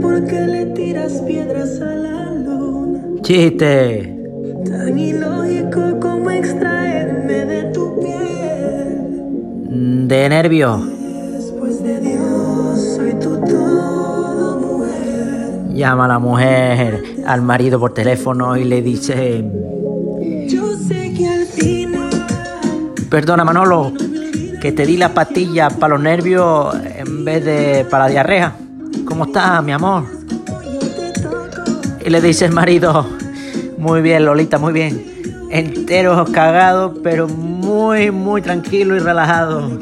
porque le tiras piedras a la luna. Chiste. Tan ilógico como extraerme de tu piel. De nervio. Después de Dios, soy tu todo, mujer. Llama a la mujer al marido por teléfono y le dice, Yo sé que al final. perdona Manolo, que te di la pastilla para los nervios en vez de para la diarrea. ¿Cómo estás, mi amor? Y le dice el marido, muy bien, Lolita, muy bien. Entero cagado, pero muy, muy tranquilo y relajado.